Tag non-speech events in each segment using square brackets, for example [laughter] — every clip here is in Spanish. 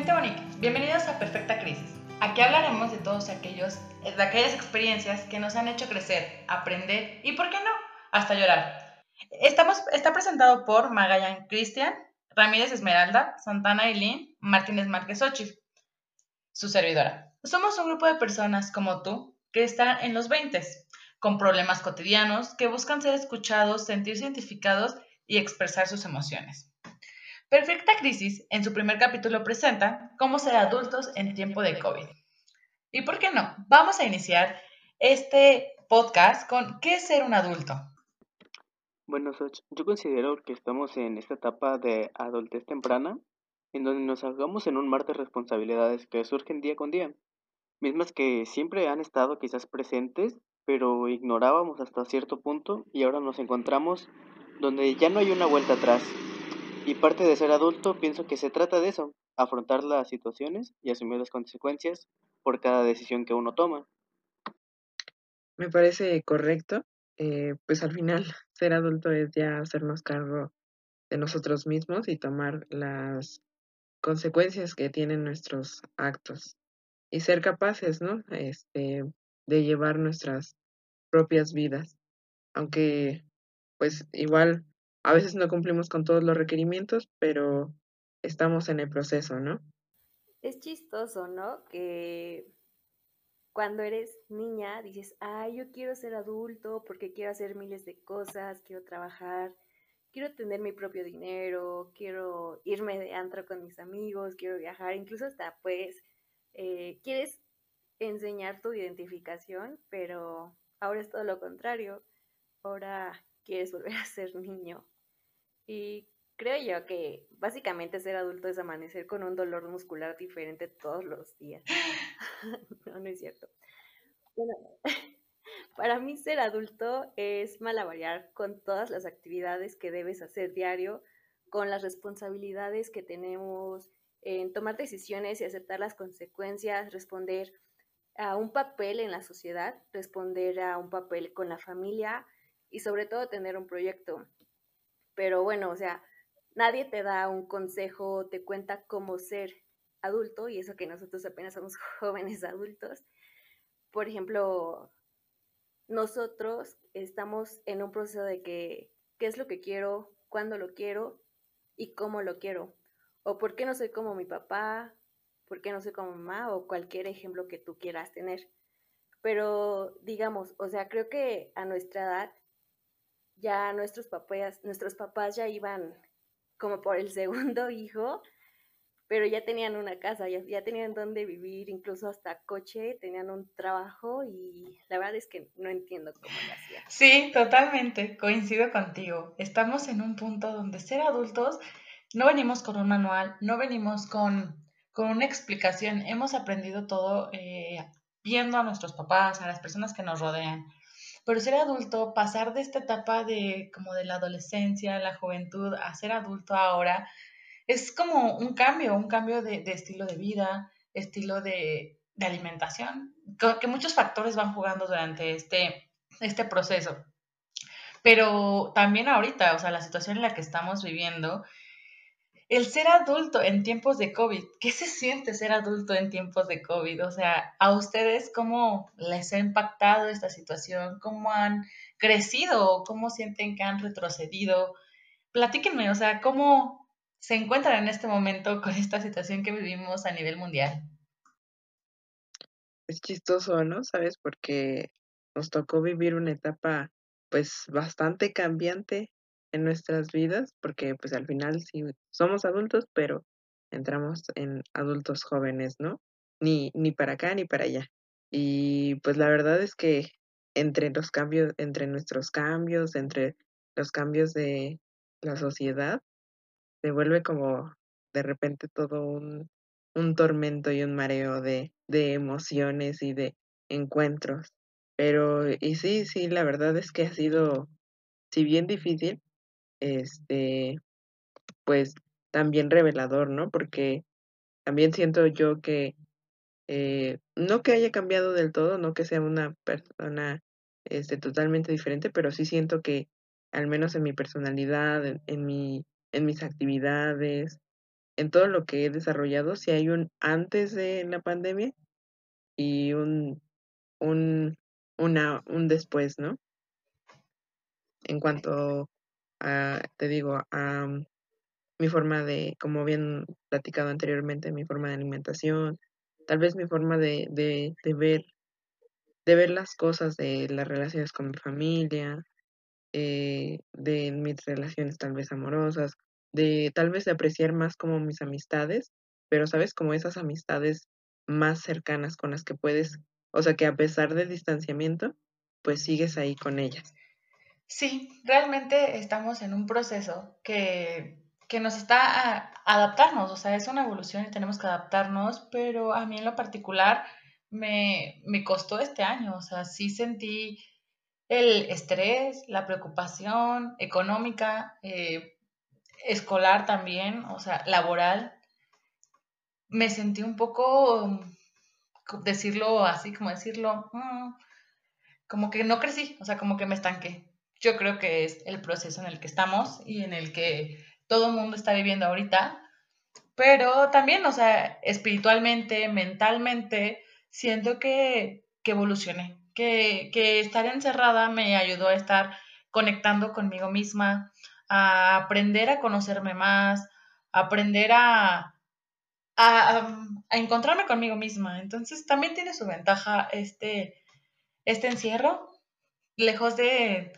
Gente bonita, bienvenidos a Perfecta Crisis. Aquí hablaremos de todos aquellos, de aquellas experiencias que nos han hecho crecer, aprender y, ¿por qué no?, hasta llorar. Estamos, está presentado por Magallanes Cristian, Ramírez Esmeralda, Santana Eileen, Martínez Márquez Ochi, su servidora. Somos un grupo de personas como tú que están en los 20, con problemas cotidianos, que buscan ser escuchados, sentirse identificados y expresar sus emociones. Perfecta Crisis, en su primer capítulo, presenta cómo ser adultos en tiempo de COVID. ¿Y por qué no? Vamos a iniciar este podcast con ¿qué es ser un adulto? Bueno, yo considero que estamos en esta etapa de adultez temprana, en donde nos ahogamos en un mar de responsabilidades que surgen día con día, mismas que siempre han estado quizás presentes, pero ignorábamos hasta cierto punto y ahora nos encontramos donde ya no hay una vuelta atrás, y parte de ser adulto pienso que se trata de eso, afrontar las situaciones y asumir las consecuencias por cada decisión que uno toma. Me parece correcto. Eh, pues al final [laughs] ser adulto es ya hacernos cargo de nosotros mismos y tomar las consecuencias que tienen nuestros actos y ser capaces, ¿no? Este, de llevar nuestras propias vidas. Aunque, pues igual a veces no cumplimos con todos los requerimientos, pero estamos en el proceso, ¿no? Es chistoso, ¿no? Que cuando eres niña dices, ay, yo quiero ser adulto porque quiero hacer miles de cosas, quiero trabajar, quiero tener mi propio dinero, quiero irme de antro con mis amigos, quiero viajar, incluso hasta pues quieres enseñar tu identificación, pero ahora es todo lo contrario. Ahora quieres volver a ser niño. Y creo yo que básicamente ser adulto es amanecer con un dolor muscular diferente todos los días. [laughs] no, no es cierto. Bueno, [laughs] para mí ser adulto es malabarear con todas las actividades que debes hacer diario, con las responsabilidades que tenemos en tomar decisiones y aceptar las consecuencias, responder a un papel en la sociedad, responder a un papel con la familia, y sobre todo tener un proyecto. Pero bueno, o sea, nadie te da un consejo, te cuenta cómo ser adulto y eso que nosotros apenas somos [laughs] jóvenes adultos. Por ejemplo, nosotros estamos en un proceso de que qué es lo que quiero, cuándo lo quiero y cómo lo quiero. O por qué no soy como mi papá, por qué no soy como mamá o cualquier ejemplo que tú quieras tener. Pero digamos, o sea, creo que a nuestra edad ya nuestros papás, nuestros papás ya iban como por el [laughs] segundo hijo, pero ya tenían una casa, ya, ya tenían donde vivir, incluso hasta coche, tenían un trabajo y la verdad es que no entiendo cómo lo hacían. Sí, totalmente, coincido contigo. Estamos en un punto donde ser adultos no venimos con un manual, no venimos con, con una explicación, hemos aprendido todo eh, viendo a nuestros papás, a las personas que nos rodean. Pero ser adulto, pasar de esta etapa de como de la adolescencia, la juventud, a ser adulto ahora, es como un cambio, un cambio de, estilo de vida, estilo de, alimentación, que muchos factores van jugando durante este, este proceso. Pero también ahorita, o sea, la situación en la que estamos viviendo el ser adulto en tiempos de COVID, ¿qué se siente ser adulto en tiempos de COVID? O sea, ¿a ustedes cómo les ha impactado esta situación? ¿Cómo han crecido? ¿Cómo sienten que han retrocedido? Platíquenme, o sea, ¿cómo se encuentran en este momento con esta situación que vivimos a nivel mundial? Es chistoso, ¿no? ¿Sabes? Porque nos tocó vivir una etapa pues bastante cambiante en nuestras vidas, porque pues al final sí somos adultos, pero entramos en adultos jóvenes, ¿no? Ni, ni para acá ni para allá. Y pues la verdad es que entre los cambios, entre nuestros cambios, entre los cambios de la sociedad, se vuelve como de repente todo un, un tormento y un mareo de, de emociones y de encuentros. Pero, y sí, sí, la verdad es que ha sido, si bien difícil, este, pues también revelador, ¿no? Porque también siento yo que, eh, no que haya cambiado del todo, no que sea una persona este, totalmente diferente, pero sí siento que al menos en mi personalidad, en, mi, en mis actividades, en todo lo que he desarrollado, si hay un antes de la pandemia y un, un, una, un después, ¿no? En cuanto a, te digo, a mm, mi forma de, como bien platicado anteriormente, mi forma de alimentación, tal vez mi forma de, de, de ver, de ver las cosas de las relaciones con mi familia, eh, de mis relaciones tal vez amorosas, de tal vez de apreciar más como mis amistades, pero sabes, como esas amistades más cercanas con las que puedes, o sea, que a pesar del distanciamiento, pues sigues ahí con ellas. Sí, realmente estamos en un proceso que, que nos está a adaptarnos, o sea, es una evolución y tenemos que adaptarnos, pero a mí en lo particular me, me costó este año, o sea, sí sentí el estrés, la preocupación económica, eh, escolar también, o sea, laboral. Me sentí un poco, decirlo así, como decirlo, mm, como que no crecí, o sea, como que me estanqué. Yo creo que es el proceso en el que estamos y en el que todo el mundo está viviendo ahorita, pero también, o sea, espiritualmente, mentalmente, siento que, que evolucioné, que, estar encerrada me ayudó a estar conectando conmigo misma, a aprender a conocerme más, a aprender a, a, encontrarme conmigo misma. Entonces también tiene su ventaja este, este encierro. Lejos de,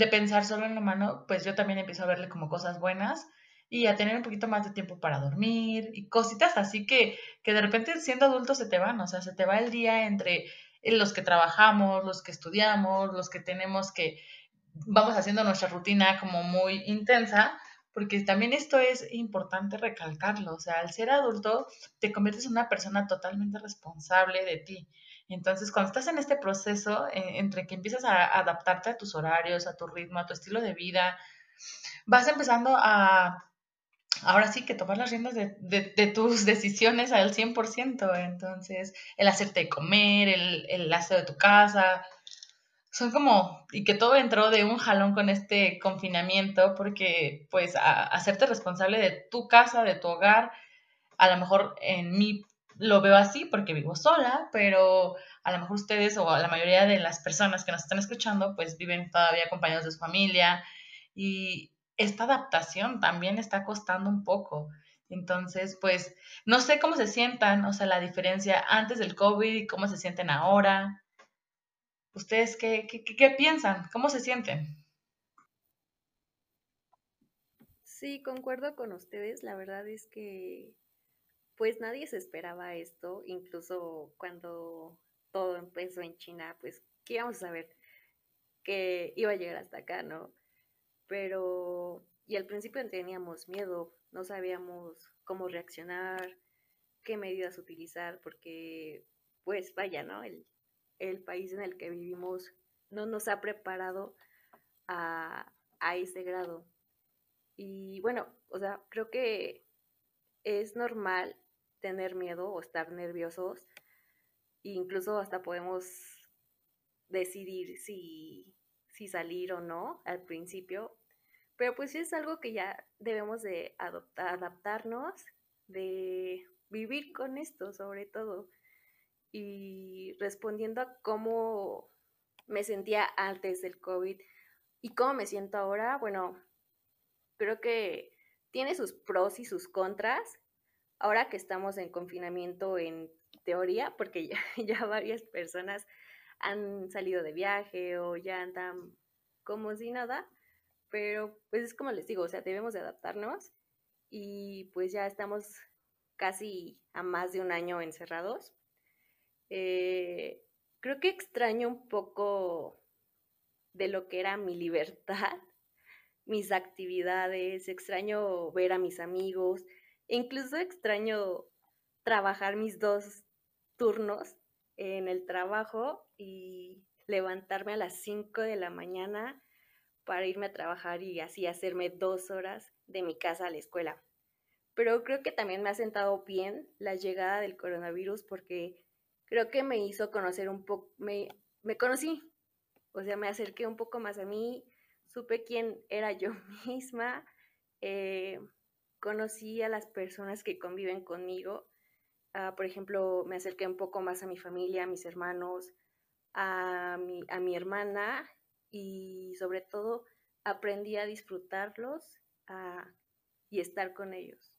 de pensar solo en lo malo, pues yo también empiezo a verle como cosas buenas y a tener un poquito más de tiempo para dormir y cositas así que, que de repente siendo adulto se te van, o sea, se te va el día entre los que trabajamos, los que estudiamos, los que tenemos que, vamos haciendo nuestra rutina como muy intensa, porque también esto es importante recalcarlo, o sea, al ser adulto te conviertes en una persona totalmente responsable de ti. Entonces, cuando estás en este proceso, eh, entre que empiezas a adaptarte a tus horarios, a tu ritmo, a tu estilo de vida, vas empezando a ahora sí que tomar las riendas de, tus [laughs] decisiones al 100%. Entonces, el hacerte comer, el, el aseo de tu casa, son como, y que todo entró de un jalón con este confinamiento, porque pues hacerte responsable de tu casa, de tu hogar, a lo mejor en mí lo veo así porque vivo sola, pero a lo mejor ustedes o la mayoría de las personas que nos están escuchando pues viven todavía acompañados de su familia y, esta adaptación también está costando un poco. Entonces, pues, no sé cómo se sientan, o sea, la diferencia antes del COVID y cómo se sienten ahora. ¿Ustedes qué, qué, piensan? ¿Cómo se sienten? Sí, concuerdo con ustedes. La verdad es que, pues, nadie se esperaba esto, incluso cuando todo empezó en China, pues, ¿qué íbamos a saber? Que iba a llegar hasta acá, ¿no? pero y al principio teníamos miedo, no sabíamos cómo reaccionar, qué medidas utilizar, porque pues vaya, ¿no? El, el país en el que vivimos no nos ha preparado a, a ese grado. Y bueno, o sea, creo que es normal tener miedo o estar nerviosos. incluso hasta podemos decidir si, si salir o no al principio. Pero pues es algo que ya debemos de adaptarnos, de vivir con esto sobre todo. Y respondiendo a cómo me sentía antes del COVID y cómo me siento ahora, bueno, creo que tiene sus pros y sus contras. Ahora que estamos en confinamiento en teoría, porque ya, [laughs] ya varias personas han salido de viaje o ya andan como si nada, pero pues es como les digo, o sea, debemos de adaptarnos y pues ya estamos casi a más de un año encerrados. Eh, creo que extraño un poco de lo que era mi libertad, [laughs] mis actividades, extraño ver a mis amigos, incluso extraño trabajar mis dos turnos en el trabajo y levantarme a las 5 de la mañana para irme a trabajar y así hacerme dos horas de mi casa a la escuela. Pero creo que también me ha sentado bien la llegada del coronavirus porque creo que me hizo conocer un poco, me, me conocí, o sea, me acerqué un poco más a mí, supe quién era yo [laughs] misma, eh, conocí a las personas que conviven conmigo. Ah, por ejemplo, me acerqué un poco más a mi familia, a mis hermanos, a mi, a mi hermana y sobre todo aprendí a disfrutarlos y estar con ellos.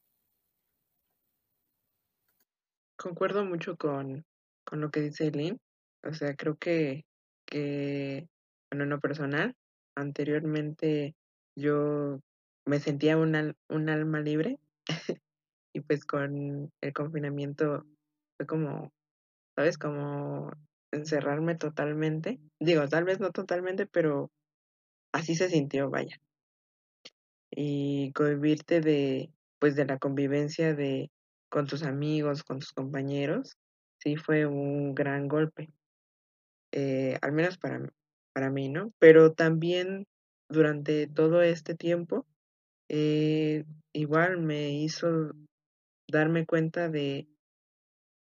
Concuerdo mucho con, con lo que dice Eileen. O sea, creo que, que, bueno, en lo personal, anteriormente yo me sentía un, un alma libre y pues con el confinamiento fue como, ¿sabes? Como encerrarme totalmente. Digo, tal vez no totalmente, pero así se sintió, vaya. Y convivirte de, pues de la convivencia de con tus amigos, con tus compañeros, sí fue un gran golpe. Eh, al menos para, para mí, ¿no? Pero también durante todo este tiempo, eh, igual me hizo darme cuenta de,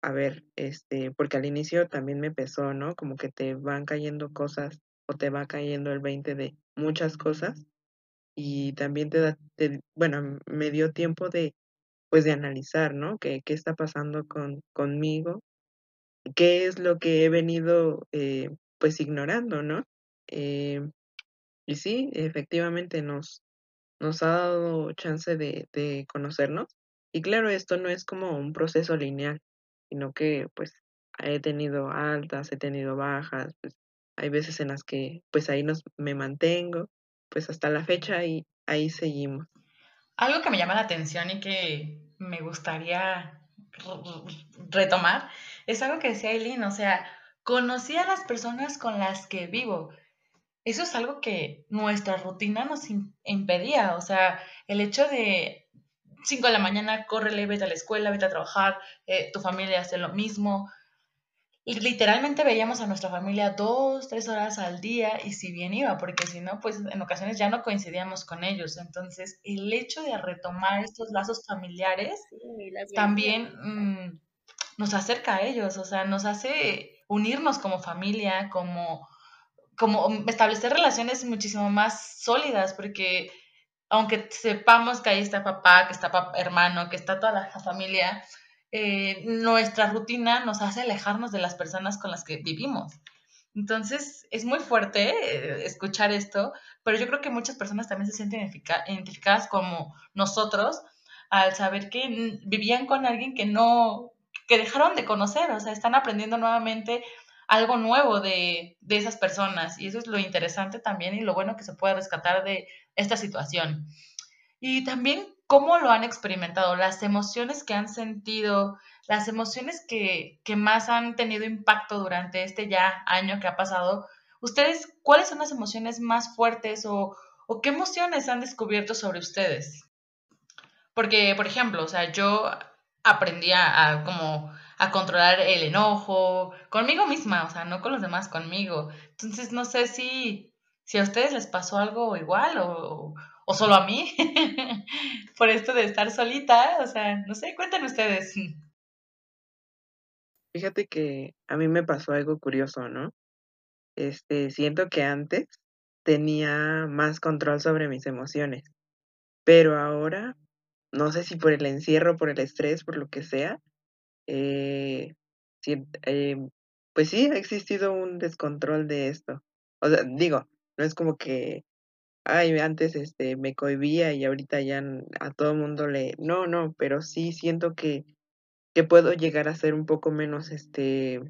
a ver, este, porque al inicio también me pesó, ¿no? Como que te van cayendo cosas o te va cayendo el 20 de muchas cosas y también te da, bueno, me dio tiempo de, pues de analizar, ¿no? ¿Qué, qué está pasando con, conmigo? ¿Qué es lo que he venido, eh, pues, ignorando, ¿no? Eh, y sí, efectivamente nos, nos ha dado chance de, de conocernos. Y claro, esto no es como un proceso lineal, sino que pues he tenido altas, he tenido bajas, pues hay veces en las que pues ahí nos me mantengo, pues hasta la fecha y ahí seguimos. Algo que me llama la atención y que me gustaría retomar es algo que decía Eileen, o sea, conocí a las personas con las que vivo. Eso es algo que nuestra rutina nos impedía, o sea, el hecho de 5 de la mañana, córrele, vete a la escuela, vete a trabajar, eh, tu familia hace lo mismo, literalmente veíamos a nuestra familia dos, tres horas al día y si bien iba, porque si no, pues en ocasiones ya no coincidíamos con ellos. Entonces, el hecho de retomar estos lazos familiares también mm, nos acerca a ellos, o sea, nos hace unirnos como familia, como, como establecer relaciones muchísimo más sólidas, porque aunque sepamos que ahí está papá, que está hermano, que está toda la familia, eh, nuestra rutina nos hace alejarnos de las personas con las que vivimos. Entonces, es muy fuerte eh, escuchar esto, pero yo creo que muchas personas también se sienten identificadas como nosotros al saber que vivían con alguien que no, que dejaron de conocer, o sea, están aprendiendo nuevamente algo nuevo de, de esas personas. Y eso es lo interesante también y lo bueno que se puede rescatar de esta situación. Y también cómo lo han experimentado, las emociones que han sentido, las emociones que, más han tenido impacto durante este ya año que ha pasado. ¿Ustedes cuáles son las emociones más fuertes o, o qué emociones han descubierto sobre ustedes? Porque, por ejemplo, o sea, yo aprendí a, como a controlar el enojo conmigo misma, o sea, no con los demás, conmigo. Entonces, no sé si, si a ustedes les pasó algo igual o, o solo a mí, [laughs] por esto de estar solita, o sea, no sé, cuéntenme ustedes. Fíjate que a mí me pasó algo curioso, ¿no? Este, siento que antes tenía más control sobre mis emociones, pero ahora, no sé si por el encierro, por el estrés, por lo que sea, eh, eh, pues sí, ha existido un descontrol de esto. O sea, digo, no es como que ay, antes este, me cohibía y ahorita ya a todo mundo le... No, no, pero sí siento que, que puedo llegar a ser un poco menos este,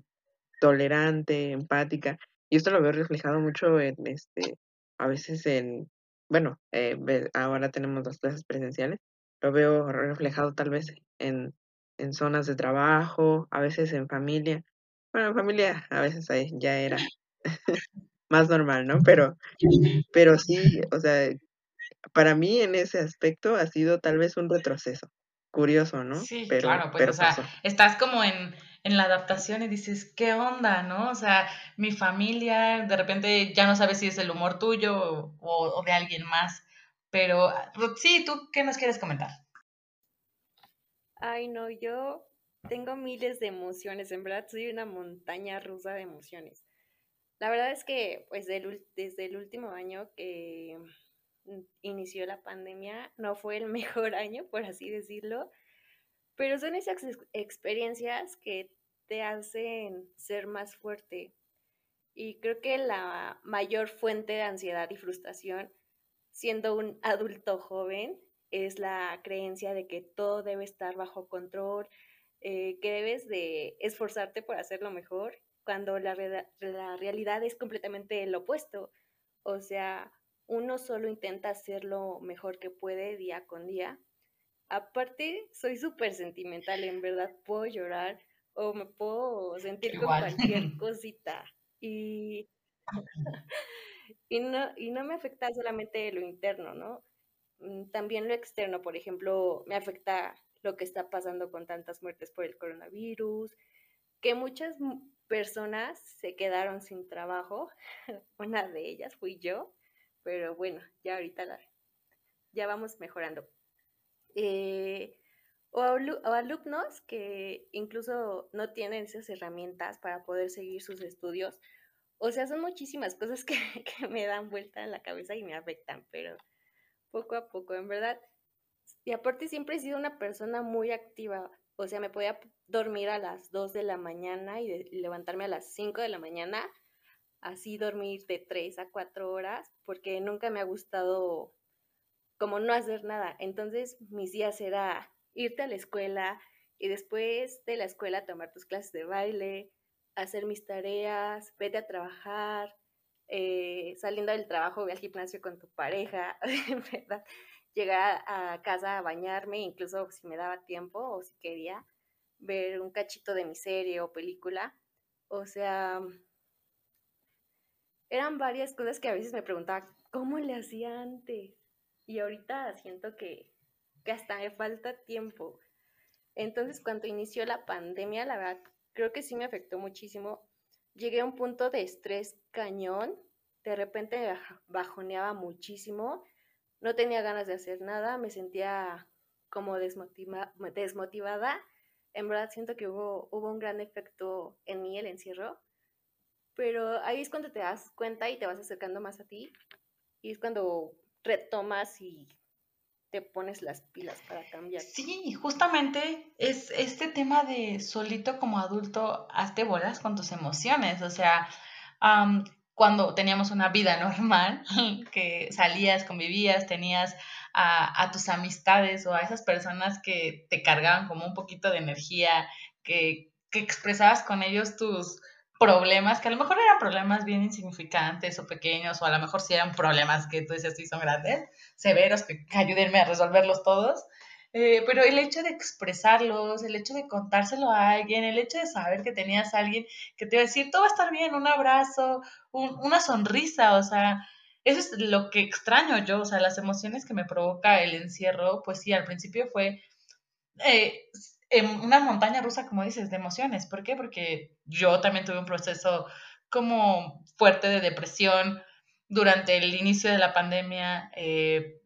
tolerante, empática. Y esto lo veo reflejado mucho en, este, a veces en, bueno, eh, ahora tenemos las clases presenciales, lo veo reflejado tal vez en, en zonas de trabajo, a veces en familia. Bueno, en familia a veces ahí ya era [laughs] más normal, ¿no? Pero, pero sí, o sea, para mí en ese aspecto ha sido tal vez un retroceso. Curioso, ¿no? Sí, claro, pues, o sea, estás como en, en la adaptación y dices, ¿qué onda, no? O sea, mi familia, de repente ya no sabes si es el humor tuyo o, o de alguien más. Pero, sí, ¿tú qué nos quieres comentar? Ay, no, yo tengo miles de emociones, en verdad soy una montaña rusa de emociones. La verdad es que, pues, desde el último año que inició la pandemia. No fue el [laughs] mejor año, por así decirlo, pero son esas experiencias que te hacen ser más fuerte. Y creo que la mayor fuente de ansiedad y frustración, siendo un adulto joven, es la creencia de que todo debe estar bajo control, eh, que debes de esforzarte por hacerlo mejor, cuando la, la realidad es completamente lo opuesto. O sea, uno solo intenta hacerlo mejor que puede día con día. Aparte, soy súper sentimental, en verdad puedo llorar o me puedo sentir con cualquier [laughs] cosita. Y, [laughs] y, no, y no me afecta solamente lo interno, ¿no? Mm, también lo externo, por ejemplo, me afecta lo que está pasando con tantas muertes por el coronavirus, que muchas personas se quedaron sin trabajo. [laughs] Una de ellas fui yo, pero bueno, ya ahorita la, ya vamos mejorando. Eh, o, alumnos que incluso no tienen esas herramientas para poder seguir sus estudios. O sea, son muchísimas cosas [laughs] que, que me dan vuelta en la cabeza y me afectan, pero poco a poco, en verdad. Y aparte siempre he sido una persona muy activa. O sea, me podía dormir a las 2 de la mañana y, levantarme a las 5 de la mañana. Así dormir de 3 a 4 horas, porque nunca me ha gustado como no hacer nada. Entonces mis días era irte a la escuela y después de la escuela tomar tus clases de baile, hacer mis tareas, vete a trabajar, eh, saliendo del trabajo, ve al gimnasio con tu pareja, [laughs] ¿verdad? Llegar a casa a bañarme, incluso si me daba tiempo o si quería ver un cachito de mi serie o película. O sea, eran varias cosas que a veces me preguntaba, ¿cómo le hacía antes? Y ahorita siento que, que hasta me falta tiempo. Entonces, cuando inició la pandemia, la verdad, creo que sí me afectó muchísimo llegué a un punto de estrés cañón, de repente bajoneaba muchísimo, no tenía ganas de hacer nada, me sentía como desmotivada. En verdad siento que hubo, hubo un gran efecto en mí el encierro, pero ahí es cuando te das cuenta y te vas acercando más a ti y es cuando retomas y te pones las pilas para cambiar. Sí, justamente es este tema de solito como adulto, hazte bolas con tus emociones. O sea, cuando teníamos una vida [laughs] normal, que salías, convivías, tenías a, a, tus amistades o a esas personas que te cargaban como un poquito de energía, que, que expresabas con ellos tus problemas, que a lo mejor eran problemas bien insignificantes o pequeños, o a lo mejor sí eran problemas que tú decías sí son grandes, severos, que, ayúdenme a resolverlos todos. Eh, pero el hecho de expresarlos, el hecho de contárselo a alguien, el hecho de saber que tenías a alguien que te iba a decir, todo va a estar bien, un abrazo, una sonrisa, o sea, eso es lo que extraño yo, o sea, las emociones que me provoca el encierro, pues sí, al principio fue eh, una montaña rusa, como dices, de emociones. ¿Por qué? Porque yo también tuve un proceso como fuerte de depresión durante el inicio de la pandemia, eh,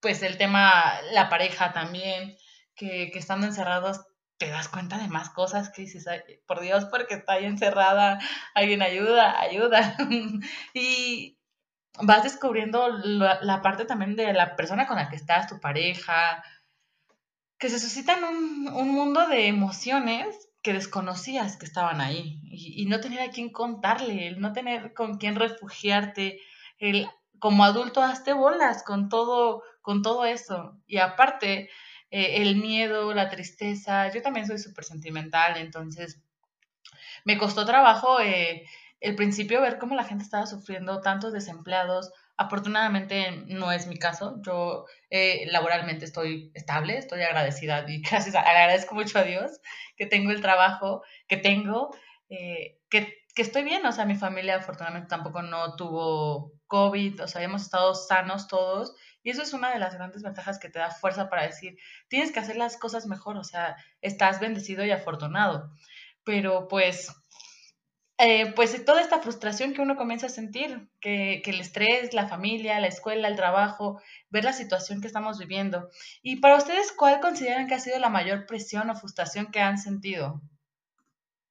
pues el tema, la pareja también, que, que, estando encerrados te das cuenta de más cosas que dices, por Dios, porque está ahí encerrada, alguien ayuda, ayuda. [laughs] y vas descubriendo la, la, parte también de la persona con la que estás, tu pareja, que se suscitan un, un mundo de emociones que desconocías que estaban ahí y, no tener a quién contarle, el no tener con quién refugiarte, el como adulto hazte bolas con todo, con todo eso. Y aparte, eh, el miedo, la tristeza, yo también soy súper sentimental, entonces me costó trabajo eh, el principio ver cómo la gente estaba sufriendo, tantos desempleados, Afortunadamente no es mi caso. Yo eh, laboralmente estoy estable, estoy agradecida y [laughs] gracias, agradezco mucho a Dios que tengo el trabajo que tengo, eh, que, que, estoy bien. O sea, mi familia afortunadamente tampoco no tuvo COVID, o sea, hemos estado sanos todos. Y eso es una de las grandes ventajas que te da fuerza para decir, tienes que hacer las cosas mejor, o sea, estás bendecido y afortunado. Pero pues eh, pues toda esta frustración que uno comienza a sentir, que, que, el estrés, la familia, la escuela, el trabajo, ver la situación que estamos viviendo. Y para ustedes, ¿cuál consideran que ha sido la mayor presión o frustración que han sentido?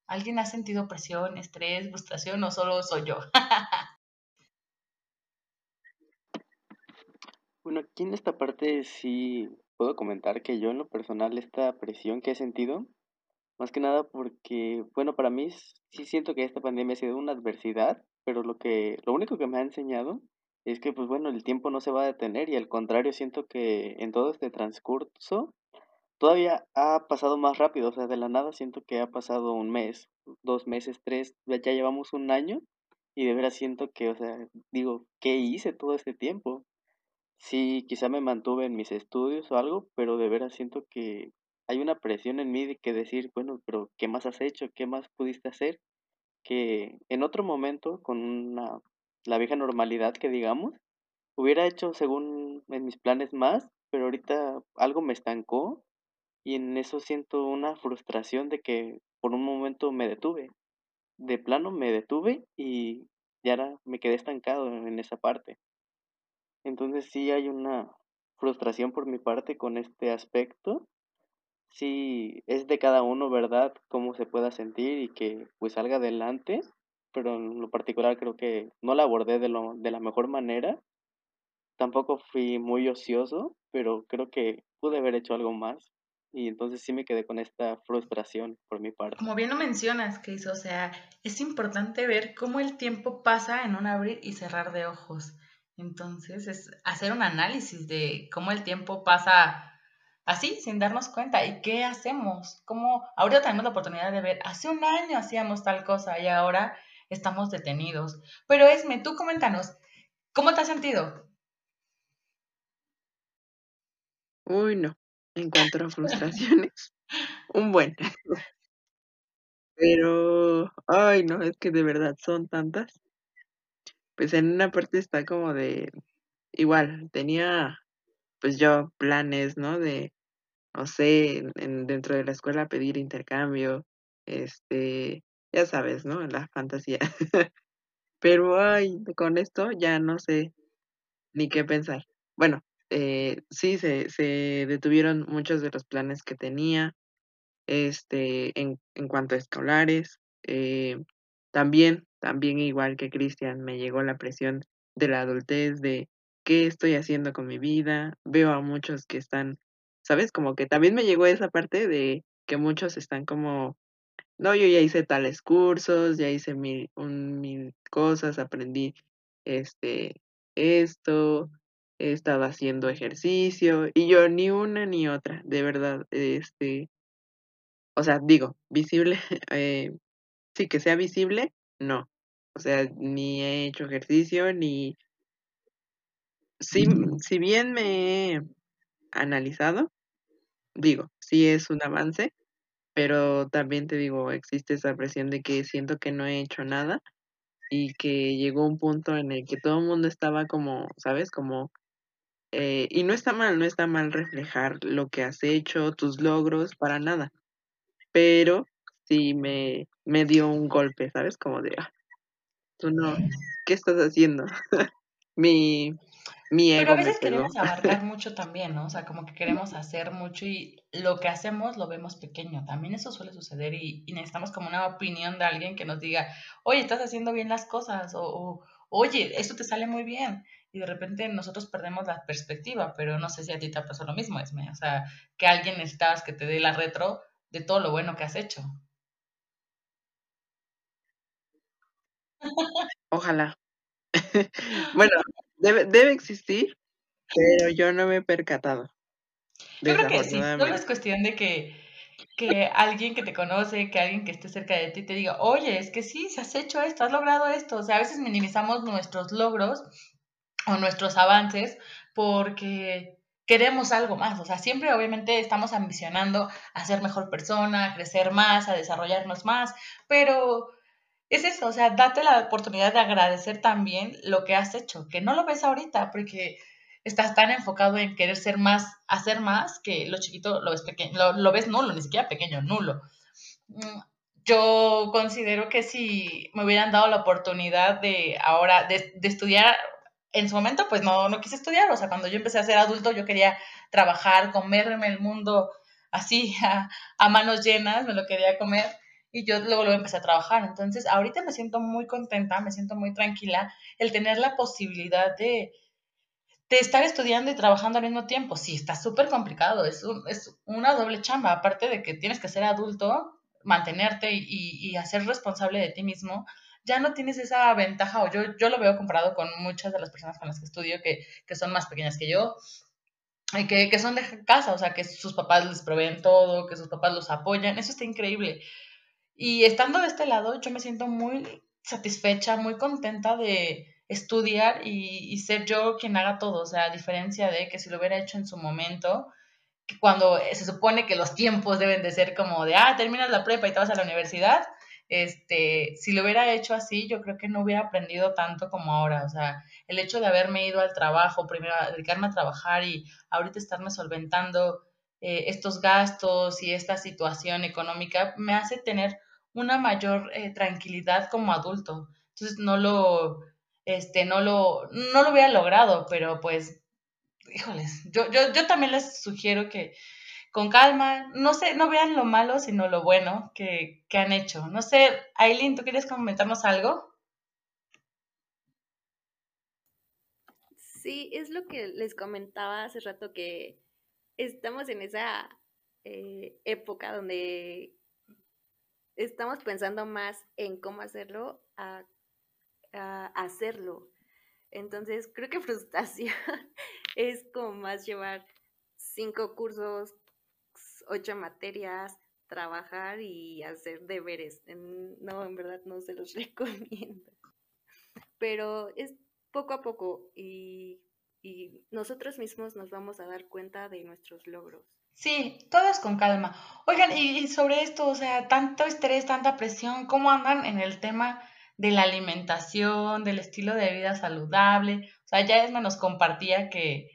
¿Alguien ha sentido presión, estrés, frustración o solo soy yo? [laughs] Bueno, aquí en esta parte sí puedo comentar que yo en lo personal esta presión que he sentido, más que nada porque, bueno, para mí sí siento que esta pandemia ha sido una adversidad, pero lo que, lo único que me ha enseñado es que, pues bueno, el tiempo no se va a detener y al contrario siento que en todo este transcurso todavía ha pasado más rápido, o sea, de la nada siento que ha pasado un mes, dos meses, tres, ya llevamos un año y de veras siento que, o sea, digo, ¿qué hice todo este tiempo? Sí, quizá me mantuve en mis estudios o algo, pero de veras siento que hay una presión en mí de que decir, bueno, pero ¿qué más has hecho? ¿Qué más pudiste hacer? Que en otro momento, con una, la vieja normalidad que digamos, hubiera hecho según en mis planes más, pero ahorita algo me estancó y en eso siento una frustración de que por un momento me detuve. De plano me detuve y ya me quedé estancado en esa parte. Entonces sí hay una frustración por mi parte con este aspecto. Sí, es de cada uno, ¿verdad? Cómo se pueda sentir y que pues salga adelante, pero en lo particular creo que no la abordé de, lo, de la mejor manera. Tampoco fui muy ocioso, pero creo que pude haber hecho algo más y entonces sí me quedé con esta frustración por mi parte. Como bien lo mencionas, Chris, o sea, es importante ver cómo el tiempo pasa en un abrir y cerrar de ojos. Entonces, es hacer un análisis de cómo el tiempo pasa así, sin darnos cuenta, y qué hacemos. Cómo ahorita tenemos la oportunidad de ver, hace un año hacíamos tal cosa y ahora estamos detenidos. Pero Esme, tú coméntanos, ¿cómo te has sentido? Uy, no. En cuanto a frustraciones, [laughs] un buen. Pero, ay, no, es que de verdad son tantas pues en una parte está como de, igual, tenía pues yo planes, ¿no? De, no sé, en, dentro de la escuela pedir intercambio, este, ya sabes, ¿no? La fantasía. [laughs] Pero, ay, con esto ya no sé ni qué pensar. Bueno, eh, sí, se, se detuvieron muchos de los planes que tenía, este, en, en cuanto a escolares, eh, también, también igual que Cristian, me llegó la presión de la adultez, de qué estoy haciendo con mi vida. Veo a muchos que están, ¿sabes? Como que también me llegó esa parte de que muchos están como, no, yo ya hice tales cursos, ya hice mil, un, mil cosas, aprendí este, esto, he estado haciendo ejercicio y yo ni una ni otra, de verdad, este, o sea, digo, visible, [laughs] eh, sí, que sea visible, no. O sea, ni he hecho ejercicio, ni... Si, si bien me he analizado, digo, sí es un avance, pero también te digo, existe esa presión de que siento que no he hecho nada y que llegó un punto en el que todo el mundo estaba como, ¿sabes? Como... Eh, y no está mal, no está mal reflejar lo que has hecho, tus logros, para nada. Pero sí me, me dio un golpe, ¿sabes? Como de, ah, tú no, ¿qué estás haciendo? [laughs] mi, mi ego Pero a veces queremos abarcar [laughs] mucho también, ¿no? O sea, como que queremos hacer mucho y lo que hacemos lo vemos pequeño. También eso suele suceder y, necesitamos como una opinión de alguien que nos diga, oye, estás haciendo bien las cosas o, oye, esto te sale muy bien. Y de repente nosotros perdemos la perspectiva, pero no sé si a ti te pasado lo mismo, Esme. O sea, que alguien necesitas que te dé la retro de todo lo bueno que has hecho. Ojalá. [laughs] bueno, debe, debe existir, pero yo no me he percatado. Yo creo que sí, solo es cuestión de que, que alguien que te conoce, que alguien que esté cerca de ti te diga, oye, es que sí, has hecho esto, has logrado esto. O sea, a veces minimizamos nuestros logros o nuestros avances porque queremos algo más. O sea, siempre obviamente estamos ambicionando a ser mejor persona, a crecer más, a desarrollarnos más, pero es eso, o sea, date la oportunidad de agradecer también lo que has hecho, que no lo ves ahorita porque estás tan enfocado en querer ser más, hacer más, que lo chiquito lo ves pequeño, lo, ves nulo, ni siquiera pequeño, nulo. Mm, yo considero que si me hubieran dado la oportunidad de ahora, de, estudiar, en su momento pues no, no quise estudiar, o sea, cuando yo empecé a ser adulto yo quería trabajar, comerme el mundo así [laughs] a manos llenas, me lo quería comer y yo luego, luego empecé a trabajar. Entonces, ahorita me siento muy contenta, me siento muy tranquila el tener la posibilidad de, de estar estudiando y trabajando al mismo tiempo. Sí, está súper complicado, es, es una doble chamba, aparte de que tienes que ser adulto, mantenerte y, y, hacer responsable de ti mismo, ya no tienes esa ventaja, o yo, yo lo veo comparado con muchas de las personas con las que estudio que, que son más pequeñas que yo, que, que, son de casa, o sea, que sus papás les proveen todo, que sus papás los apoyan, eso está increíble. Y estando de este lado, yo me siento muy satisfecha, muy contenta de estudiar y, ser yo quien haga todo, o sea, a diferencia de que si lo hubiera hecho en su momento, cuando se supone que los tiempos deben de ser como de, ah, terminas la prepa y te vas a la universidad, este, si lo hubiera hecho así, yo creo que no hubiera aprendido tanto como ahora. O sea, el hecho de haberme ido al trabajo, primero dedicarme a trabajar y ahorita estarme solventando eh, estos gastos y esta situación económica, me hace tener una mayor eh, tranquilidad como adulto. Entonces, no lo, este, no lo, no lo hubiera logrado, pero pues, híjoles, yo, yo, yo también les sugiero que, con calma, no sé, no vean lo malo, sino lo bueno que, han hecho. No sé, Aileen, ¿tú quieres comentarnos algo? Sí, es lo que les comentaba hace rato que estamos en esa eh, época donde estamos pensando más en cómo hacerlo a, hacerlo. Entonces, creo que [laughs] frustración es como más llevar cinco cursos, ocho materias, trabajar y hacer deberes. No, en verdad no se los [laughs] recomiendo. Pero es poco a poco y, nosotros mismos nos vamos a dar cuenta de nuestros logros. Sí, todo es con calma. Oigan, y sobre esto, o sea, tanto estrés, tanta presión, ¿cómo andan en el tema de la alimentación, del estilo de vida saludable? O sea, ya es menos compartía que,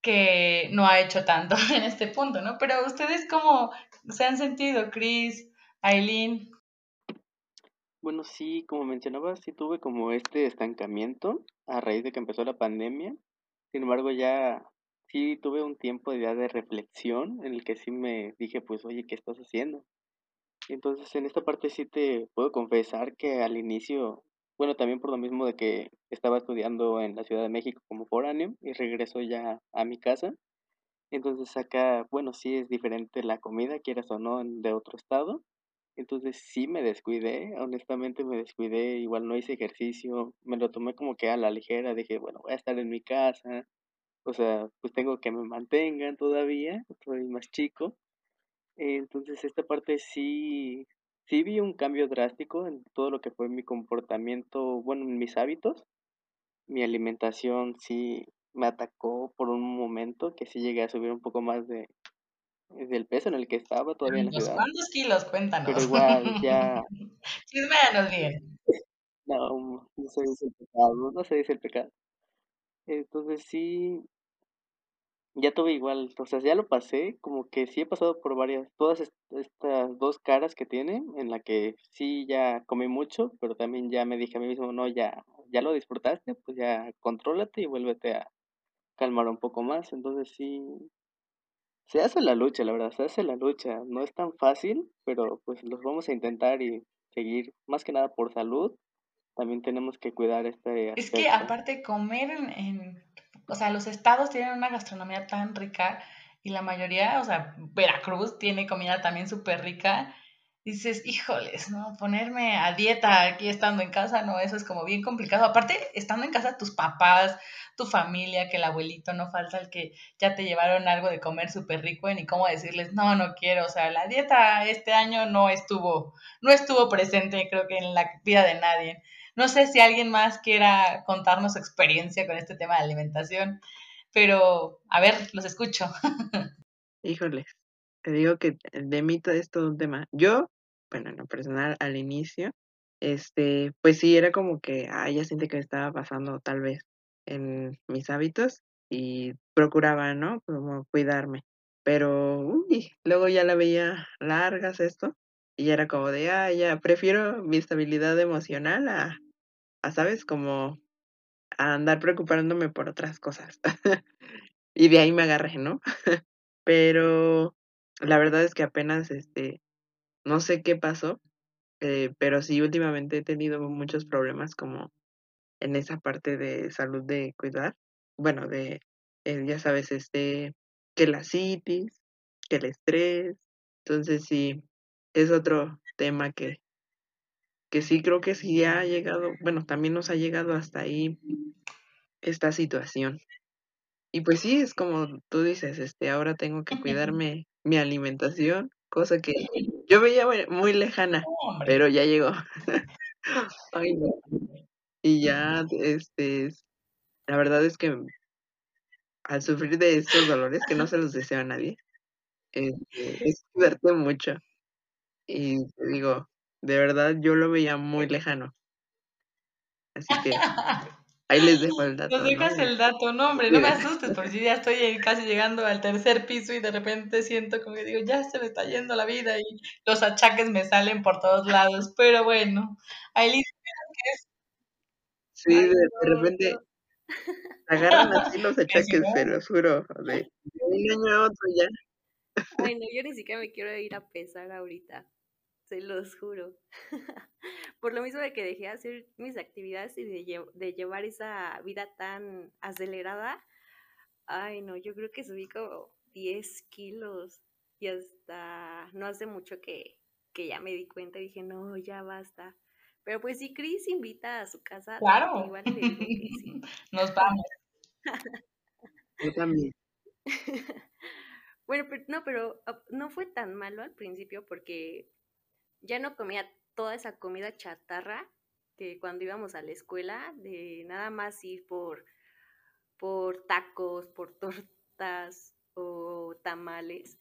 que no ha hecho tanto [laughs] en este punto, ¿no? Pero ustedes cómo se han sentido, Chris, Aileen. Bueno, sí, como mencionaba, sí tuve como este estancamiento a raíz de que empezó la pandemia. Sin embargo, ya sí tuve un tiempo ya de reflexión en el que sí me dije, pues, oye, ¿qué estás haciendo? Entonces, en esta parte sí te puedo confesar que al inicio bueno, también por lo mismo de que estaba estudiando en la Ciudad de México como foráneo y regreso ya a mi casa. Entonces acá, bueno, sí es diferente la comida, quieras o no, de otro estado. Entonces sí me descuidé, honestamente me descuidé, igual no hice ejercicio, me lo tomé como que a la ligera, dije, bueno, voy a estar en mi casa, o sea, pues tengo que me mantengan todavía, soy más chico. Entonces esta parte sí, Sí vi un cambio drástico en todo lo que fue mi comportamiento, bueno, en mis hábitos. Mi alimentación sí me atacó por un momento que sí llegué a subir un poco más de del peso en el que estaba todavía en la ciudad. ¿Cuántos kilos? Cuéntanos. Pero igual ya... [laughs] Chisméanos bien. [laughs] No, no se dice el pecado, no se dice el pecado. Entonces sí, ya tuve igual, o sea, ya lo pasé, como que sí he pasado por varias, todas estas dos caras que tiene, en la que sí ya comí mucho, pero también ya me dije a mí mismo, no, ya, ya lo disfrutaste, pues ya contrólate y vuélvete a calmar un poco más. Entonces sí, se hace la lucha, la verdad, se hace la lucha. No es tan fácil, pero pues los vamos a intentar y seguir, más que nada por salud. También tenemos que cuidar este Es que aparte comer en o sea, los estados tienen una gastronomía tan rica y la mayoría, o sea, Veracruz tiene comida también súper rica. dices, híjoles, ¿no? Ponerme a dieta aquí estando en casa, no, eso es como bien complicado. Aparte, estando en casa, tus papás, tu familia, que el abuelito, no falta el que ya te llevaron algo de comer súper rico y ni cómo decirles, no, no quiero. O sea, la dieta este año no estuvo, no estuvo presente, creo que en la vida de nadie. No sé si alguien más quiera contarnos su experiencia con este tema de alimentación, pero a ver, los escucho. [laughs] Híjoles, te digo que de mí todo es todo un tema. Yo, bueno, en lo personal, al inicio, este, pues sí, era como que, ah, ya siente que me estaba pasando tal vez en mis hábitos y procuraba, ¿no? Como cuidarme. Pero, uy, luego ya la veía largas esto y era como de, ah, ya, prefiero mi estabilidad emocional a, ¿sabes? Como andar preocupándome por otras cosas. [laughs] y de ahí me agarré, ¿no? [laughs] pero la verdad es que apenas, este, no sé qué pasó, eh, pero sí últimamente he tenido muchos problemas como en esa parte de salud de cuidar. bueno, de, eh, ya sabes, este, que la citis, que el estrés. Entonces sí, es otro tema que, que sí creo que sí ha llegado, bueno, también nos ha llegado hasta ahí esta situación. Y pues sí, es como tú dices, este, ahora tengo que cuidarme mi alimentación, cosa que yo veía muy lejana, pero ya llegó. [laughs] Ay, no. Y ya, este, la verdad es que al sufrir de estos dolores que no se los deseo a nadie, este, es cuidarte mucho. Y te digo, de verdad yo lo veía muy lejano. Así que [laughs] ahí les dejo el dato. Nos dejas el dato, no hombre, no me asustes, porque si ya estoy casi llegando al tercer piso y de repente siento como que digo, ya se me está yendo la vida y los achaques me salen por todos lados, pero bueno, ahí Sí, de, repente [laughs] agarran así los [laughs] achaques, se los juro, de un año a otro ya. Bueno, yo ni siquiera me quiero ir a pesar ahorita, se los juro. [laughs] Por lo mismo de que dejé de hacer mis actividades y de, de llevar esa vida tan acelerada, ay no, yo creo que subí como 10 kilos y hasta no hace mucho que, que ya me di cuenta y dije, no, ya basta. Pero pues si Chris invita a su casa, claro. igual le digo que sí. [laughs] Nos vamos. Yo también. [laughs] bueno, pero no, pero ah, no fue tan malo al principio porque ya no comía toda esa comida chatarra que cuando íbamos a la escuela, de nada más ir por, por tacos, por [laughs] tortas o tamales.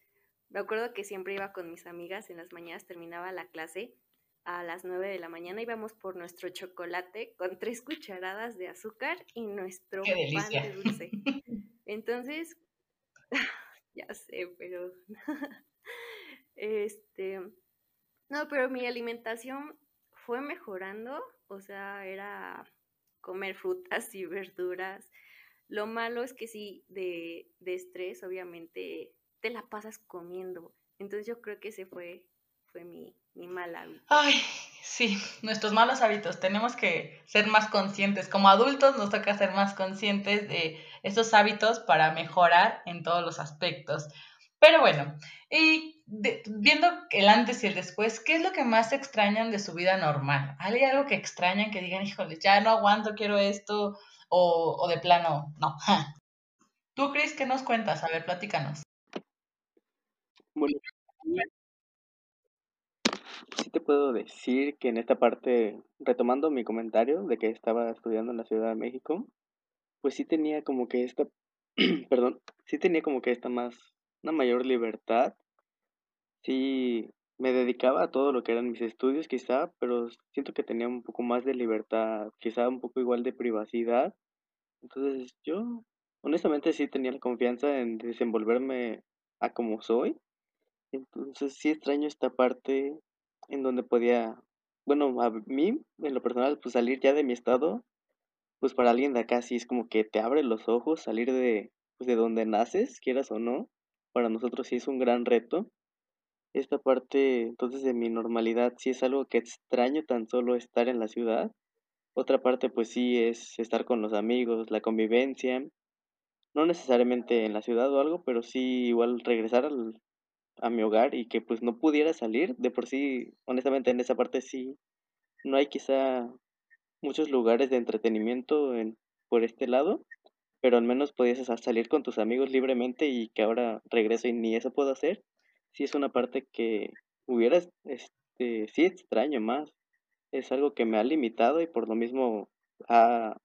Me acuerdo que siempre iba con mis amigas en las mañanas, terminaba la clase a las 9 de la mañana íbamos por nuestro chocolate con tres [laughs] cucharadas de azúcar y nuestro pan de dulce. [laughs] Entonces, ya sé, pero este, no, pero mi alimentación fue mejorando, o sea, era comer frutas y verduras. Lo malo es que sí, de, de estrés, obviamente, te la pasas comiendo. Entonces yo creo que ese fue, fue mi, mi mal hábito. Ay, sí, nuestros malos hábitos. Tenemos que ser más conscientes. Como adultos nos toca ser más conscientes de esos hábitos para mejorar en todos los aspectos. Pero bueno, y viendo el antes y el después, ¿qué es lo que más extrañan de su vida normal? ¿Hay algo que extrañan que digan, híjole, ya no aguanto, quiero esto? O, o de plano, no. [laughs] ¿Tú, Cris, qué nos cuentas? A ver, platícanos. Bueno, Sí te puedo decir que en esta parte, retomando mi comentario de que estaba estudiando en la Ciudad de México, pues sí tenía como que esta, [clears throat] perdón, sí tenía como que esta más, una mayor libertad. Sí me dedicaba a todo lo que eran mis estudios quizá, pero siento que tenía un poco más de libertad, quizá un poco igual de privacidad. Entonces yo honestamente sí tenía la confianza en desenvolverme a como soy. Entonces sí extraño esta parte en donde podía, bueno, a mí, en lo personal, pues salir ya de mi estado, pues para alguien de acá sí es como que te abre los ojos, salir de, pues de donde naces, quieras o no, para nosotros sí es un gran reto. Esta parte, entonces, de mi normalidad sí es algo que extraño tan solo estar en la ciudad. Otra parte, pues sí, es estar con los amigos, la convivencia. No necesariamente en la ciudad o algo, pero sí igual regresar al, a mi hogar y que pues no pudiera salir. De por sí, honestamente en esa parte sí, no hay quizá muchos lugares de entretenimiento en, por este lado, pero al menos podías salir con tus amigos libremente y que ahora regreso y ni eso puedo hacer. Sí es una parte que hubiera, este, sí extraño más. Es algo que me ha limitado y por lo mismo ha,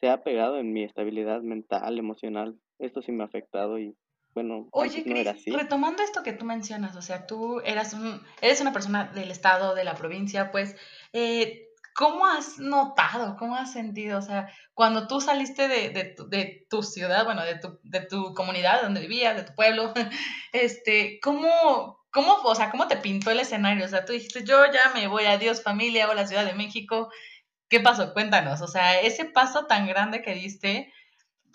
se ha pegado en mi estabilidad mental, emocional. Esto sí me ha afectado y bueno, Oye, retomando esto que tú mencionas, o sea, tú eras un, eres una persona del estado, de la provincia, pues, eh, ¿cómo has notado, cómo has sentido, o sea, cuando tú saliste de, de, tu, de tu ciudad, bueno, de tu, de tu comunidad donde vivías, de tu pueblo, [laughs] este, ¿cómo, cómo, o sea, cómo te pintó el escenario? O sea, tú dijiste, yo ya me voy, adiós familia, o la Ciudad de México, ¿qué pasó? Cuéntanos, o sea, ese paso tan grande que diste,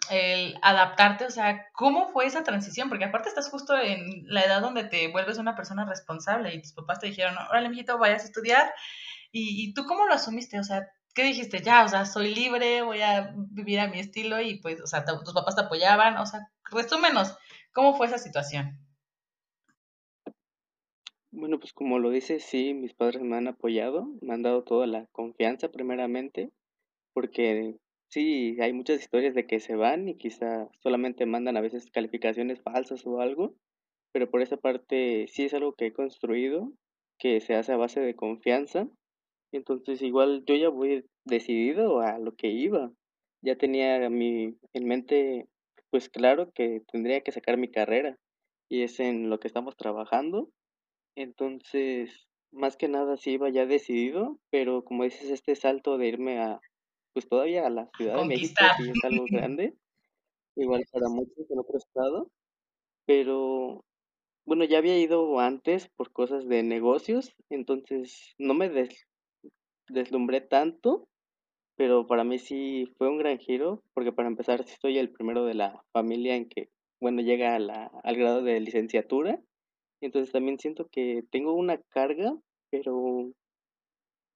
el adaptarte, o sea, ¿cómo fue esa transición? Porque aparte estás justo en la edad donde te vuelves una persona responsable y tus papás te dijeron, órale, mijito, vayas a estudiar. ¿Y, tú cómo lo asumiste? O sea, ¿qué dijiste? Ya, o sea, soy libre, voy a vivir a mi estilo y pues, o sea, tus papás te apoyaban, o sea, resúmenos, ¿cómo fue esa situación? Bueno, pues como lo dices, sí, mis padres me han apoyado, me han dado toda la confianza primeramente, porque sí, hay muchas historias de que se van y quizá solamente mandan a veces calificaciones falsas o algo, pero por esa parte sí es algo que he construido, que se hace a base de confianza entonces igual yo ya voy decidido a lo que iba. Ya tenía mi, en mente, pues claro que tendría que sacar mi carrera y es en lo que estamos trabajando. Entonces, más que nada sí iba ya decidido, pero como dices, este salto de irme a, pues todavía a la Ciudad de México, sí es algo grande, igual para muchos en otro estado, pero bueno, ya había ido antes por cosas de negocios, entonces no me des, deslumbré tanto, pero para mí sí fue un gran giro, porque para empezar sí soy el primero de la familia en que, bueno, llega a la, al grado de licenciatura, entonces también siento que tengo una carga, pero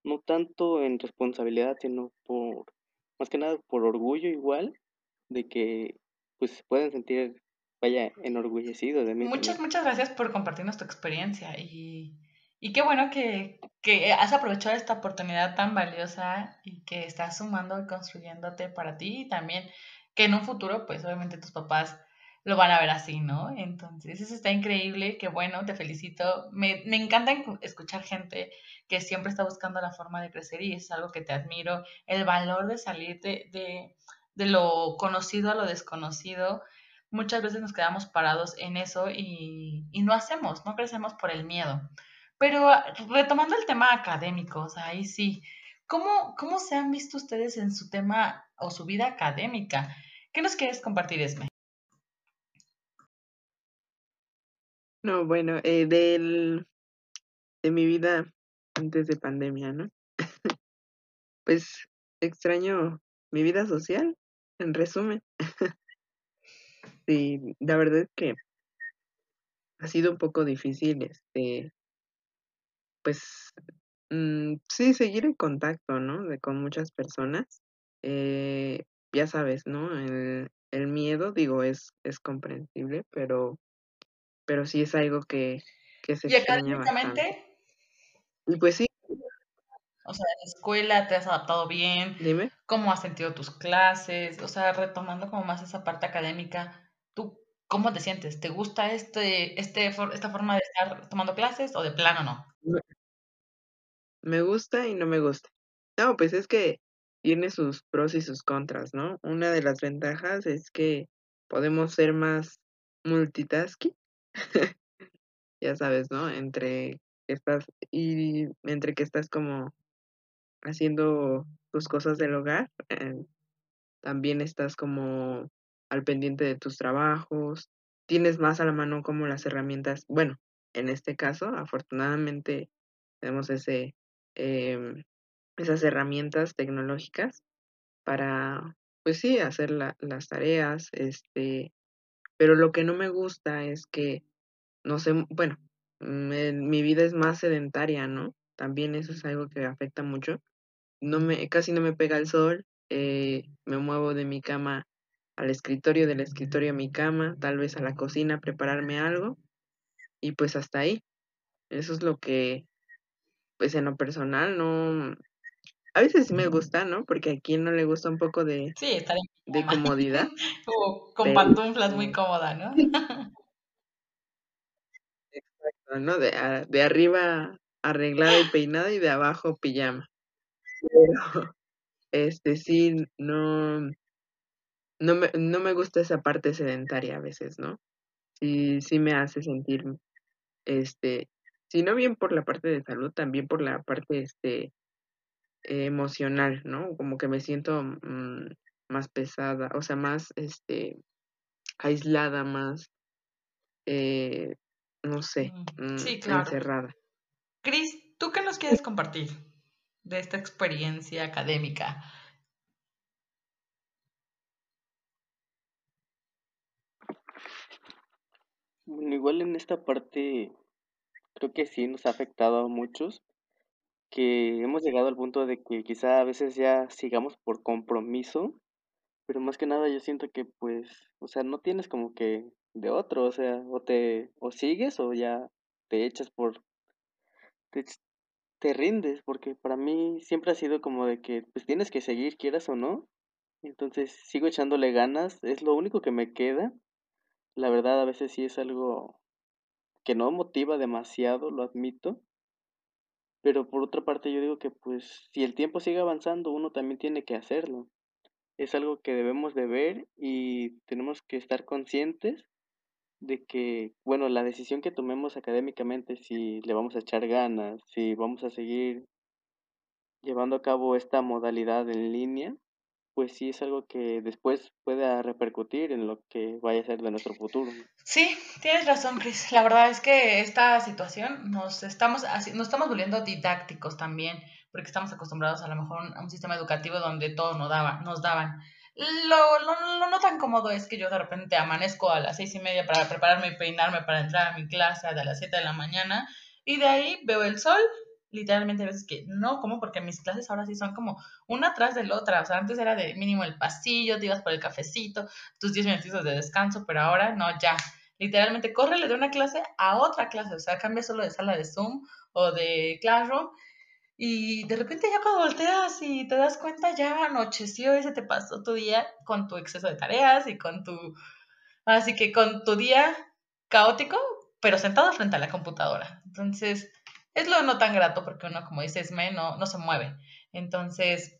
no tanto en responsabilidad, sino por, más que nada por orgullo igual, de que pues se pueden sentir, vaya, enorgullecidos de mí. Muchas, muchas gracias por compartirnos tu experiencia y y qué bueno que, que, has aprovechado esta oportunidad tan valiosa y que estás sumando y construyéndote para ti y también que en un futuro, pues obviamente tus papás lo van a ver así, ¿no? Entonces, eso está increíble, qué bueno, te felicito. Me, me encanta escuchar gente que siempre está buscando la forma de crecer y es algo que te admiro, el valor de salir de, de, de lo conocido a lo desconocido. Muchas veces nos quedamos parados en eso y, y no hacemos, no crecemos por el miedo. Pero ah, retomando el tema académico, o sea, ahí sí, ¿cómo, ¿cómo se han visto ustedes en su tema o su vida académica? ¿Qué nos quieres compartir, Esme? No, bueno, eh, del, de mi vida antes de pandemia, ¿no? [laughs] pues extraño mi vida social, en resumen. [laughs] sí, la verdad es que ha sido un poco difícil este pues, mm, sí, seguir en contacto, ¿no? De con muchas personas. Eh, ya sabes, ¿no? El, el miedo, digo, es, es comprensible, pero, pero sí es algo que, que se ¿Y académicamente? Y pues sí. O sea, en la escuela te has adaptado bien. Dime. ¿Cómo has sentido tus clases? O sea, retomando como más esa parte académica, ¿tú cómo te sientes? ¿Te gusta este, este, esta forma de estar tomando clases o de plano no? Me gusta y no me gusta. No, pues es que tiene sus pros y sus contras, ¿no? Una de las ventajas es que podemos ser más multitasking. [laughs] ya sabes, ¿no? Entre que estás y entre que estás como haciendo tus cosas del hogar, eh, también estás como al pendiente de tus trabajos, tienes más a la mano como las herramientas, bueno, en este caso, afortunadamente tenemos ese Em, esas herramientas tecnológicas para, pues sí, hacer las tareas, este, pero lo que no me gusta es que, no sé, bueno, mm, mi vida es más sedentaria, ¿no? También eso es algo que afecta mucho. No me, casi no me pega el sol, eh, me muevo de mi cama al escritorio, del escritorio a mi cama, tal vez a la cocina prepararme algo, y pues hasta ahí. Eso es lo que pues en lo personal no, a veces sí me gusta, ¿no? Porque a quien no le gusta un poco de, sí, estar de comodidad. [laughs] o con pantuflas muy cómoda, ¿no? Exacto, ¿no? De, de arriba arreglada y peinada y de abajo pijama. Pero, este, sí, no, no me, no me gusta esa parte sedentaria a veces, ¿no? Sí, sí me hace sentir, este, si no bien por la parte de salud, también por la parte este, emocional, ¿no? Como que me siento mm, más pesada, o sea, más este, aislada, más, eh, no sé, mm, sí, claro. encerrada. Cris, ¿tú qué nos quieres compartir de esta experiencia académica? Bueno, igual en esta parte creo que sí nos ha afectado a muchos, que hemos llegado al punto de que quizá a veces ya sigamos por compromiso, pero más que nada yo siento que pues, o sea, no tienes como que de otro, o sea, o te o sigues o ya te echas por te, te rindes, porque para mí siempre ha sido como de que pues tienes que seguir, quieras o no. Entonces sigo echándole ganas, es lo único que me queda. La verdad a veces sí es algo que no motiva demasiado, lo admito. Pero por otra parte yo digo que pues si el tiempo sigue avanzando, uno también tiene que hacerlo. Es algo que debemos de ver y tenemos que estar conscientes de que, bueno, la decisión que tomemos académicamente, si le vamos a echar ganas, si vamos a seguir llevando a cabo esta modalidad en línea, pues sí es algo que después pueda repercutir en lo que vaya a ser de nuestro futuro. Sí, tienes razón, Chris. La verdad es que esta situación nos estamos, nos estamos volviendo didácticos también, porque estamos acostumbrados a lo mejor a un sistema educativo donde todo nos, daba, nos daban. Lo, lo, no tan cómodo es que yo de repente amanezco a las seis y media para prepararme y peinarme para entrar a mi clase a las siete de la mañana y de ahí veo el sol. Literalmente a veces que no, como porque mis clases ahora sí son como una tras de la otra. O sea, antes era de mínimo el pasillo, te ibas por el cafecito, tus diez minutitos de descanso, pero ahora no, ya. Literalmente, córrele de una clase a otra clase. O sea, cambia solo de sala de Zoom o de Classroom y de repente ya cuando volteas y te das cuenta, ya anocheció y se te pasó tu día con tu exceso de tareas y con tu... Así que con tu día caótico, pero sentado frente a la computadora. Entonces, es lo no tan grato porque uno, como dices, me, no, no se mueve. Entonces,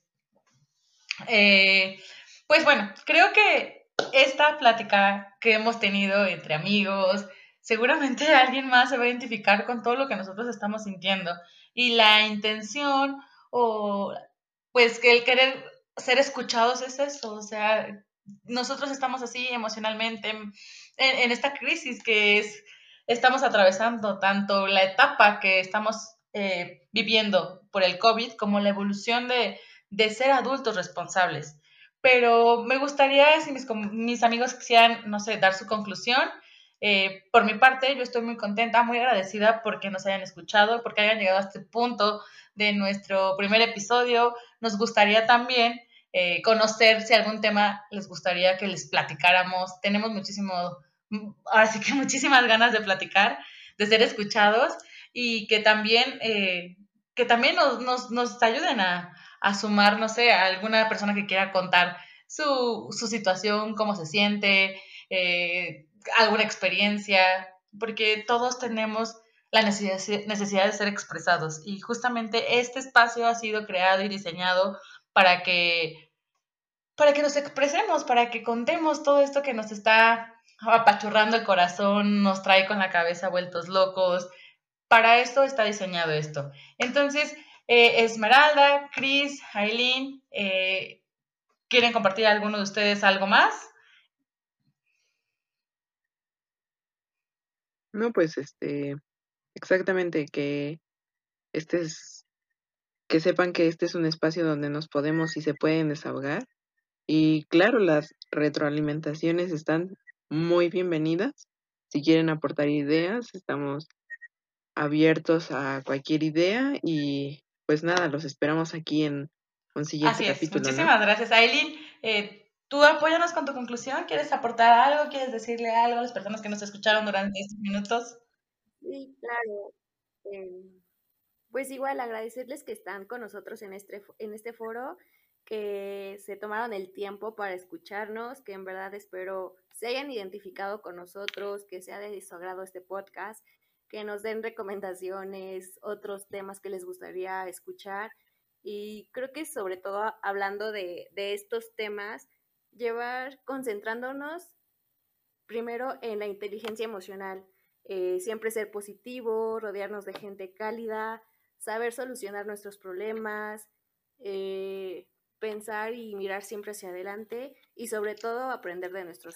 eh, pues bueno, creo que esta plática que hemos tenido entre amigos, seguramente [laughs] alguien más se va a identificar con todo lo que nosotros estamos sintiendo y la intención o pues que el querer ser escuchados es eso, o sea, nosotros estamos así emocionalmente en, esta crisis que es, estamos atravesando, tanto la etapa que estamos eh, viviendo por el COVID como la evolución de, de, ser adultos responsables. Pero me gustaría, si mis, mis amigos quisieran, no sé, dar su conclusión, eh, por mi parte, yo estoy muy contenta, muy agradecida porque nos hayan escuchado, porque hayan llegado a este punto de nuestro primer episodio. Nos gustaría también eh, conocer si algún tema les gustaría que les platicáramos. Tenemos muchísimo, ahora sí que [laughs] muchísimas ganas de platicar, de ser escuchados y que también, eh, que también nos, nos, nos ayuden a, a, sumar, no sé, a alguna persona que quiera contar su, su situación, cómo se siente. Eh, alguna experiencia, porque todos tenemos la necesidad, de ser expresados y justamente este espacio ha sido creado y diseñado para que, para que nos expresemos, para que contemos todo esto que nos está apachurrando el corazón, nos trae con la cabeza vueltos locos. Para esto está diseñado esto. Entonces, eh, Esmeralda, Chris, Aileen, eh, ¿quieren compartir alguno de ustedes algo más? No, pues este, exactamente que este es, que sepan que este es un espacio donde nos podemos y se pueden desahogar. Y claro, las retroalimentaciones están muy bienvenidas. Si quieren aportar ideas, estamos abiertos a cualquier idea y pues nada, los esperamos aquí en un siguiente Así capítulo. Muchísimas gracias, Aileen. Eh, Tú apóyanos con tu conclusión. ¿Quieres aportar algo? ¿Quieres decirle algo a las personas que nos escucharon durante estos minutos? Sí, claro. Em, pues igual agradecerles que están con nosotros en este, en este foro, que se tomaron el tiempo para escucharnos, que en verdad espero se hayan identificado con nosotros, que sea de su agrado este podcast, que nos den recomendaciones, otros temas que les gustaría escuchar. Y creo que sobre todo hablando de, estos temas, llevar concentrándonos primero en la inteligencia emocional, eh, siempre ser positivo, rodearnos de gente cálida, saber solucionar nuestros problemas, eh, pensar y mirar siempre hacia adelante y sobre todo aprender de nuestros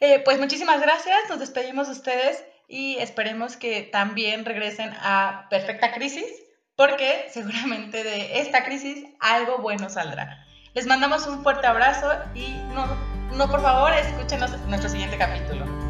eh, pues muchísimas gracias, nos despedimos de ustedes y esperemos que también regresen a Perfecta Crisis porque seguramente de esta crisis algo bueno saldrá. Les mandamos un fuerte abrazo y no, no por favor, escúchenos en nuestro siguiente capítulo.